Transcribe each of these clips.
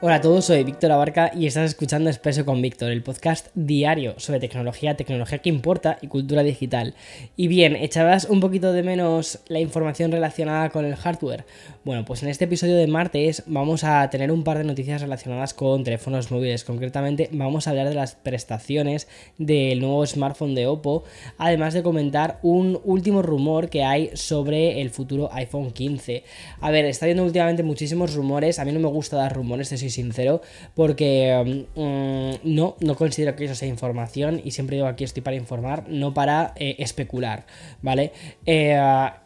Hola a todos, soy Víctor Abarca y estás escuchando Expreso con Víctor, el podcast diario sobre tecnología, tecnología que importa y cultura digital. Y bien, ¿echabas un poquito de menos la información relacionada con el hardware? Bueno, pues en este episodio de martes vamos a tener un par de noticias relacionadas con teléfonos móviles. Concretamente vamos a hablar de las prestaciones del nuevo smartphone de Oppo, además de comentar un último rumor que hay sobre el futuro iPhone 15. A ver, está habiendo últimamente muchísimos rumores, a mí no me gusta dar rumores, de sincero, porque mm, no, no considero que eso sea información y siempre digo aquí estoy para informar, no para eh, especular, ¿vale? Eh,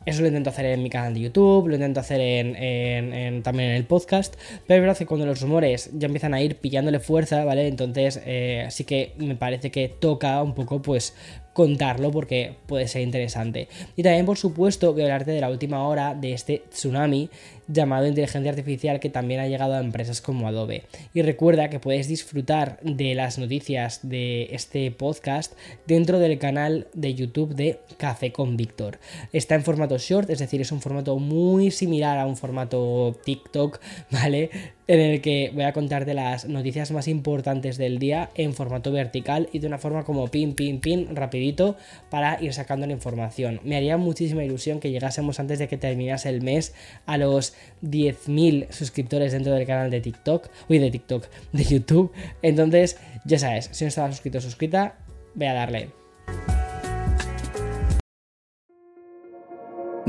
eso lo intento hacer en mi canal de YouTube, lo intento hacer en, también en el podcast, pero es verdad que cuando los rumores ya empiezan a ir pillándole fuerza, ¿vale? Entonces eh, sí que me parece que toca un poco pues contarlo porque puede ser interesante. Y también, por supuesto, a hablarte de la última hora de este tsunami llamado inteligencia artificial que también ha llegado a empresas como Adobe. Y recuerda que puedes disfrutar de las noticias de este podcast dentro del canal de YouTube de Café con Víctor. Está en formato short, es decir, es un formato muy similar a un formato TikTok, ¿vale? en el que voy a contarte las noticias más importantes del día en formato vertical y de una forma como pin, pin, pin, rapidito para ir sacando la información. Me haría muchísima ilusión que llegásemos antes de que terminase el mes a los 10.000 suscriptores dentro del canal de TikTok, uy, de TikTok, de YouTube. Entonces, ya sabes, si no estabas suscrito o suscrita, ve a darle.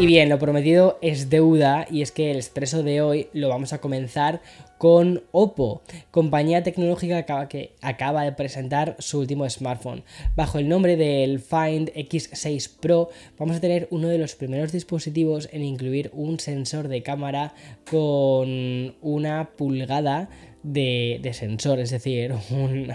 Y bien, lo prometido es deuda y es que el expreso de hoy lo vamos a comenzar con Oppo, compañía tecnológica que acaba de presentar su último smartphone. Bajo el nombre del Find X6 Pro vamos a tener uno de los primeros dispositivos en incluir un sensor de cámara con una pulgada de, sensor, es decir, un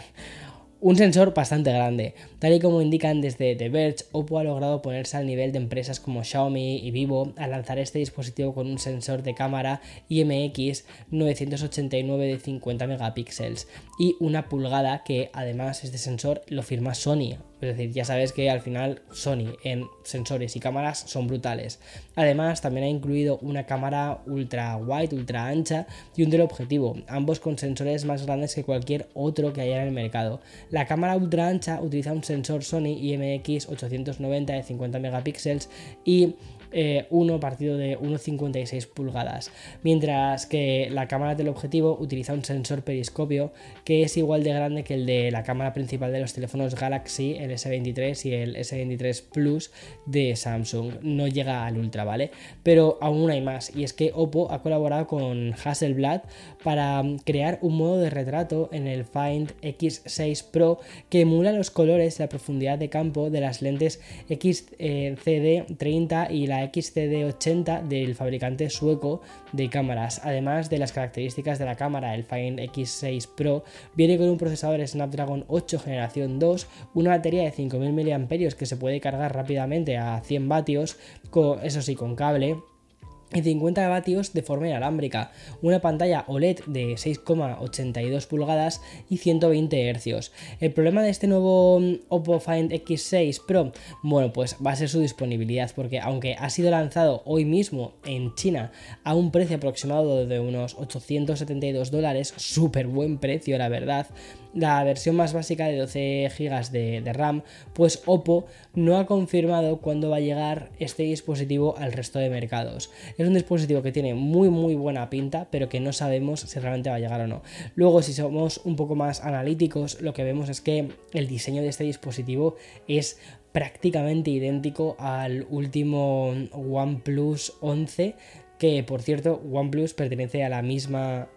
un sensor bastante grande. Tal y como indican desde The Verge, Oppo ha logrado ponerse al nivel de empresas como Xiaomi y Vivo al lanzar este dispositivo con un sensor de cámara IMX 989 de 50 megapíxeles y una pulgada que además este sensor lo firma Sony es decir, ya sabes que al final Sony en sensores y cámaras son brutales. Además, también ha incluido una cámara ultra wide, ultra ancha y un teleobjetivo, ambos con sensores más grandes que cualquier otro que haya en el mercado. La cámara ultra ancha utiliza un sensor Sony IMX 890 de 50 megapíxeles y eh, 1 partido de 1,56 pulgadas, mientras que la cámara del objetivo utiliza un sensor periscopio que es igual de grande que el de la cámara principal de los teléfonos Galaxy, el S23 y el S23 Plus de Samsung. No llega al Ultra, ¿vale? Pero aún hay más, y es que Oppo ha colaborado con Hasselblad para crear un modo de retrato en el Find X6 Pro que emula los colores y la profundidad de campo de las lentes XCD30 y la XCD80 del fabricante sueco de cámaras. Además de las características de la cámara, el Find X6 Pro viene con un procesador Snapdragon 8 generación 2, una batería de 5000 mAh que se puede cargar rápidamente a 100 vatios, eso sí, con cable y 50 vatios de forma inalámbrica, una pantalla OLED de 6,82 pulgadas y 120 Hz. El problema de este nuevo mm, Oppo Find X6 Pro, bueno, pues va a ser su disponibilidad, porque aunque ha sido lanzado hoy mismo en China a un precio aproximado de unos 872 dólares, súper buen precio la verdad, la versión más básica de 12 GB de, RAM, pues Oppo no ha confirmado cuándo va a llegar este dispositivo al resto de mercados. Es un dispositivo que tiene muy muy buena pinta, pero que no sabemos si realmente va a llegar o no. Luego, si somos un poco más analíticos, lo que vemos es que el diseño de este dispositivo es prácticamente idéntico al último OnePlus 11 que por cierto OnePlus pertenece a la misma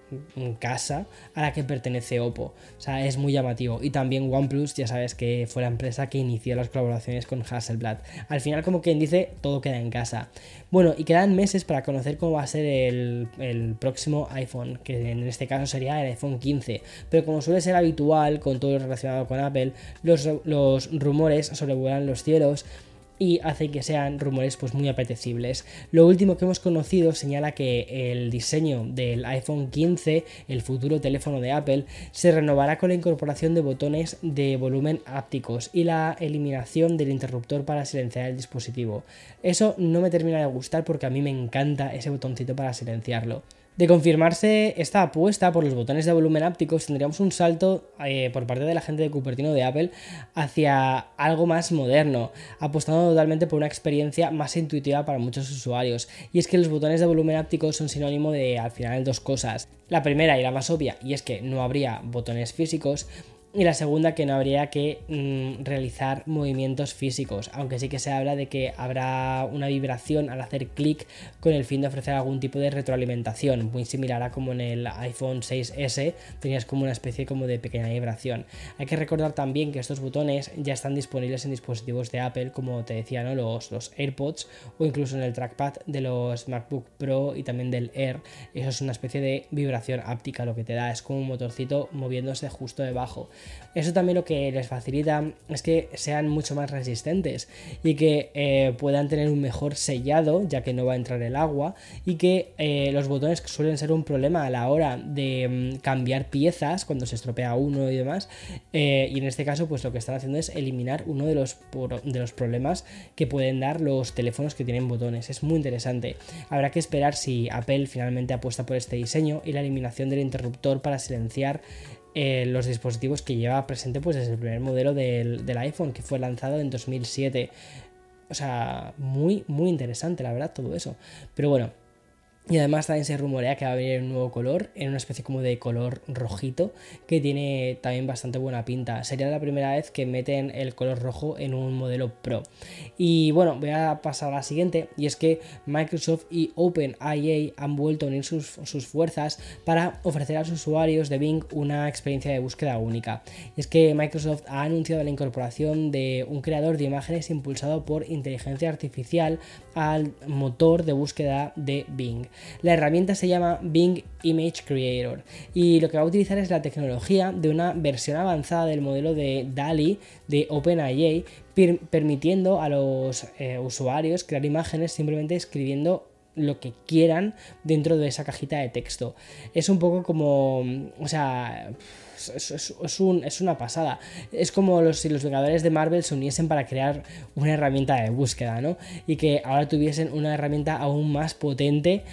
casa a la que pertenece Oppo. O sea, es muy llamativo. Y también OnePlus, ya sabes que fue la empresa que inició las colaboraciones con Hasselblad. Al final, como quien dice, todo queda en casa. Bueno, y quedan meses para conocer cómo va a ser el, próximo iPhone, que en este caso sería el iPhone 15. Pero como suele ser habitual con todo lo relacionado con Apple, los, los rumores sobrevuelan los cielos y hace que sean rumores pues muy apetecibles. Lo último que hemos conocido señala que el diseño del iPhone 15, el futuro teléfono de Apple, se renovará con la incorporación de botones de volumen ápticos y la eliminación del interruptor para silenciar el dispositivo. Eso no me termina de gustar porque a mí me encanta ese botoncito para silenciarlo. De confirmarse esta apuesta por los botones de volumen ápticos, tendríamos un salto eh, por parte de la gente de Cupertino de Apple hacia algo más moderno, apostando totalmente por una experiencia más intuitiva para muchos usuarios. Y es que los botones de volumen ápticos son sinónimo de al final dos cosas. La primera y la más obvia, y es que no habría botones físicos, y la segunda que no habría que mm, realizar movimientos físicos, aunque sí que se habla de que habrá una vibración al hacer clic con el fin de ofrecer algún tipo de retroalimentación, muy similar a como en el iPhone 6S tenías como una especie como de pequeña vibración. Hay que recordar también que estos botones ya están disponibles en dispositivos de Apple, como te decía, ¿no? los, los AirPods o incluso en el trackpad de los MacBook Pro y también del Air. Eso es una especie de vibración áptica, lo que te da es como un motorcito moviéndose justo debajo. Eso también lo que les facilita es que sean mucho más resistentes y que eh, puedan tener un mejor sellado, ya que no va a entrar el agua, y que eh, los botones suelen ser un problema a la hora de mm, cambiar piezas cuando se estropea uno y demás. Eh, y en este caso, pues lo que están haciendo es eliminar uno de los, de los problemas que pueden dar los teléfonos que tienen botones. Es muy interesante. Habrá que esperar si Apple finalmente apuesta por este diseño y la eliminación del interruptor para silenciar eh, los dispositivos que lleva presente pues desde el primer modelo del, del, iPhone que fue lanzado en 2007. O sea, muy, muy interesante la verdad todo eso. Pero bueno, y además también se rumorea que va a venir un nuevo color, en una especie como de color rojito, que tiene también bastante buena pinta. Sería la primera vez que meten el color rojo en un modelo Pro. Y bueno, voy a pasar a la siguiente, y es que Microsoft y OpenIA han vuelto a unir sus, sus fuerzas para ofrecer a los usuarios de Bing una experiencia de búsqueda única. Es que Microsoft ha anunciado la incorporación de un creador de imágenes impulsado por inteligencia artificial al motor de búsqueda de Bing. La herramienta se llama Bing Image Creator y lo que va a utilizar es la tecnología de una versión avanzada del modelo de DALI de OpenAI, permitiendo a los eh, usuarios crear imágenes simplemente escribiendo lo que quieran dentro de esa cajita de texto. Es un poco como, o sea, es, una pasada. Es como si los Vengadores de Marvel se uniesen para crear una herramienta de búsqueda, ¿no? Y que ahora tuviesen una herramienta aún más potente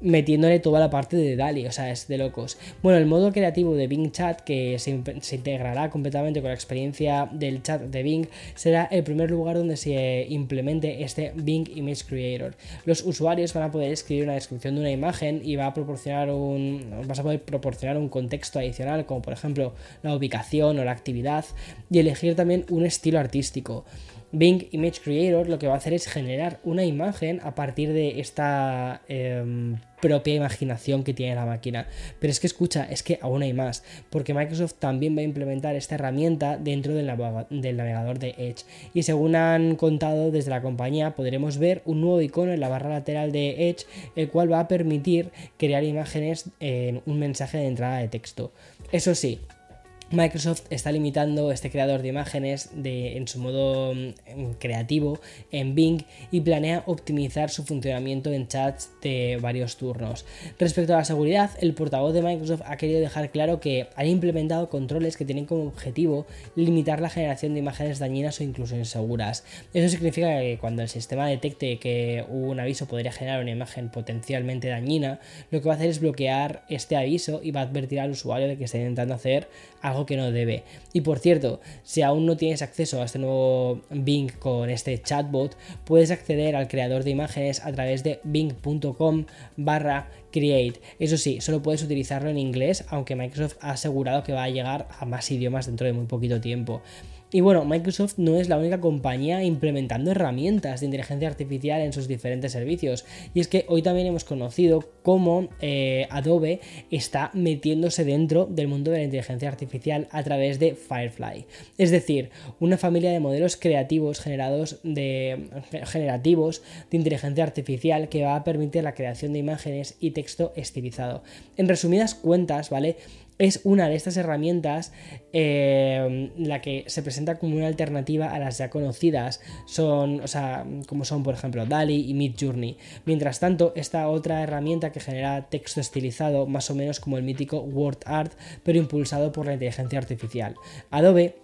metiéndole toda la parte de DALI, o sea, es de locos. Bueno, el modo creativo de Bing Chat, que se, integrará completamente con la experiencia del chat de Bing, será el primer lugar donde se implemente este Bing Image Creator. Los usuarios van a poder escribir una descripción de una imagen y va a proporcionar un, vas a poder proporcionar un contexto adicional, como por ejemplo la ubicación o la actividad, y elegir también un estilo artístico. Bing Image Creator lo que va a hacer es generar una imagen a partir de esta em, propia imaginación que tiene la máquina. Pero es que escucha, es que aún hay más, porque Microsoft también va a implementar esta herramienta dentro del, navegador de Edge. Y según han contado desde la compañía, podremos ver un nuevo icono en la barra lateral de Edge, el cual va a permitir crear imágenes en un mensaje de entrada de texto. Eso sí, Microsoft está limitando este creador de imágenes en su modo mm, creativo en Bing y planea optimizar su funcionamiento en chats de varios turnos. Respecto a la seguridad, el portavoz de Microsoft ha querido dejar claro que han implementado controles que tienen como objetivo limitar la generación de imágenes dañinas o incluso inseguras. Eso significa que cuando el sistema detecte que un aviso podría generar una imagen potencialmente dañina, lo que va a hacer es bloquear este aviso y va a advertir al usuario de que está intentando hacer algo que no debe. Y por cierto, si aún no tienes acceso a este nuevo Bing con este chatbot, puedes acceder al creador de imágenes a través de bing.com barra create. Eso sí, solo puedes utilizarlo en inglés, aunque Microsoft ha asegurado que va a llegar a más idiomas dentro de muy poquito tiempo. Y bueno, Microsoft no es la única compañía implementando herramientas de inteligencia artificial en sus diferentes servicios. Y es que hoy también hemos conocido cómo eh, Adobe está metiéndose dentro del mundo de la inteligencia artificial a través de Firefly. Es decir, una familia de modelos creativos generados de, generativos de inteligencia artificial que va a permitir la creación de imágenes y texto estilizado. En resumidas cuentas, ¿vale? Es una de estas herramientas eh, la que se presenta como una alternativa a las ya conocidas, son, o sea, como son por ejemplo DALI y Midjourney. Mientras tanto, esta otra herramienta que genera texto estilizado, más o menos como el mítico WordArt, pero impulsado por la inteligencia artificial. Adobe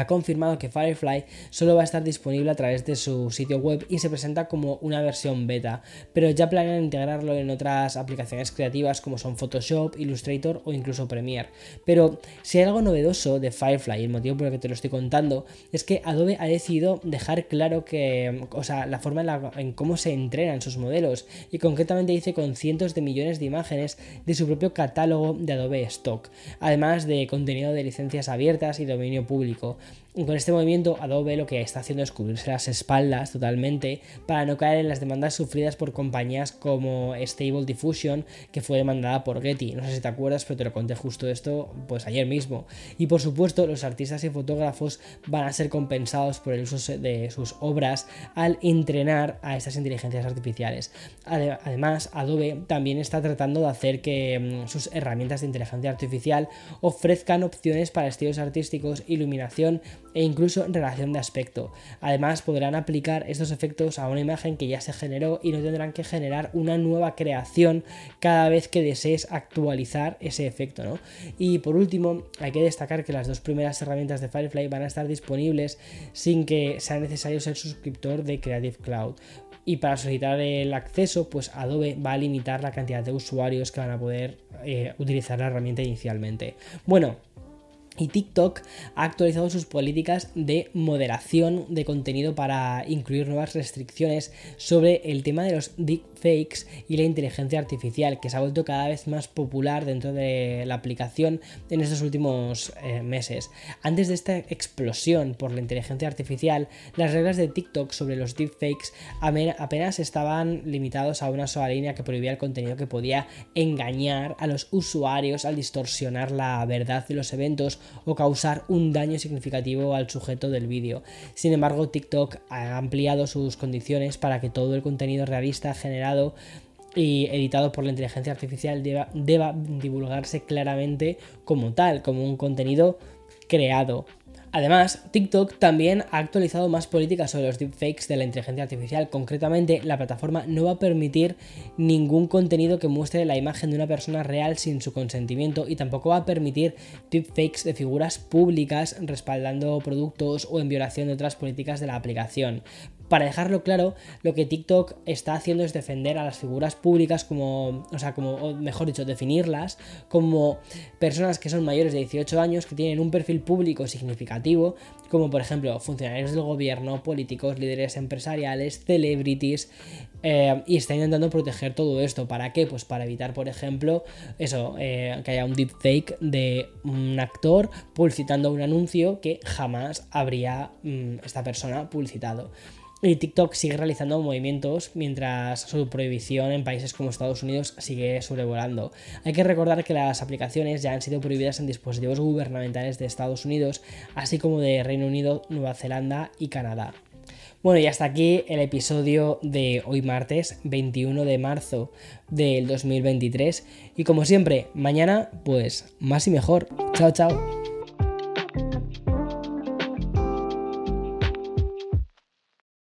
ha confirmado que Firefly solo va a estar disponible a través de su sitio web y se presenta como una versión beta, pero ya planean integrarlo en otras aplicaciones creativas como son Photoshop, Illustrator o incluso Premiere. Pero si hay algo novedoso de Firefly, el motivo por el que te lo estoy contando, es que Adobe ha decidido dejar claro que, o sea, la forma en, en cómo se entrenan sus modelos y concretamente dice con cientos de millones de imágenes de su propio catálogo de Adobe Stock, además de contenido de licencias abiertas y dominio público con este movimiento Adobe lo que está haciendo es cubrirse las espaldas totalmente para no caer en las demandas sufridas por compañías como Stable Diffusion que fue demandada por Getty. No sé si te acuerdas, pero te lo conté justo esto pues ayer mismo. Y por supuesto los artistas y fotógrafos van a ser compensados por el uso de sus obras al entrenar a estas inteligencias artificiales. Además, Adobe también está tratando de hacer que mm, sus herramientas de inteligencia artificial ofrezcan opciones para estilos artísticos, iluminación, e incluso relación de aspecto. Además podrán aplicar estos efectos a una imagen que ya se generó y no tendrán que generar una nueva creación cada vez que desees actualizar ese efecto. ¿no? Y por último hay que destacar que las dos primeras herramientas de Firefly van a estar disponibles sin que sea necesario ser suscriptor de Creative Cloud y para solicitar el acceso, pues Adobe va a limitar la cantidad de usuarios que van a poder eh, utilizar la herramienta inicialmente. Bueno, y TikTok ha actualizado sus políticas de moderación de contenido para incluir nuevas restricciones sobre el tema de los deepfakes y la inteligencia artificial, que se ha vuelto cada vez más popular dentro de la aplicación en estos últimos eh, meses. Antes de esta explosión por la inteligencia artificial, las reglas de TikTok sobre los deepfakes apenas estaban limitados a una sola línea que prohibía el contenido que podía engañar a los usuarios al distorsionar la verdad de los eventos o causar un daño significativo al sujeto del vídeo. Sin embargo, TikTok ha ampliado sus condiciones para que todo el contenido realista generado y editado por la inteligencia artificial deba, deba divulgarse claramente como tal, como un contenido creado Además, TikTok también ha actualizado más políticas sobre los deepfakes de la inteligencia artificial. Concretamente, la plataforma no va a permitir ningún contenido que muestre la imagen de una persona real sin su consentimiento y tampoco va a permitir deepfakes de figuras públicas respaldando productos o en violación de otras políticas de la aplicación. Para dejarlo claro, lo que TikTok está haciendo es defender a las figuras públicas como, o sea, como, mejor dicho, definirlas como personas que son mayores de 18 años, que tienen un perfil público significativo, como por ejemplo funcionarios del gobierno, políticos, líderes empresariales, celebrities, eh, y está intentando proteger todo esto. ¿Para qué? Pues para evitar, por ejemplo, eso, eh, que haya un deepfake de un actor publicitando un anuncio que jamás habría mm, esta persona publicitado. Y TikTok sigue realizando movimientos mientras su prohibición en países como Estados Unidos sigue sobrevolando. Hay que recordar que las aplicaciones ya han sido prohibidas en dispositivos gubernamentales de Estados Unidos, así como de Reino Unido, Nueva Zelanda y Canadá. Bueno, y hasta aquí el episodio de hoy martes 21 de marzo del 2023. Y como siempre, mañana pues más y mejor. Chao, chao.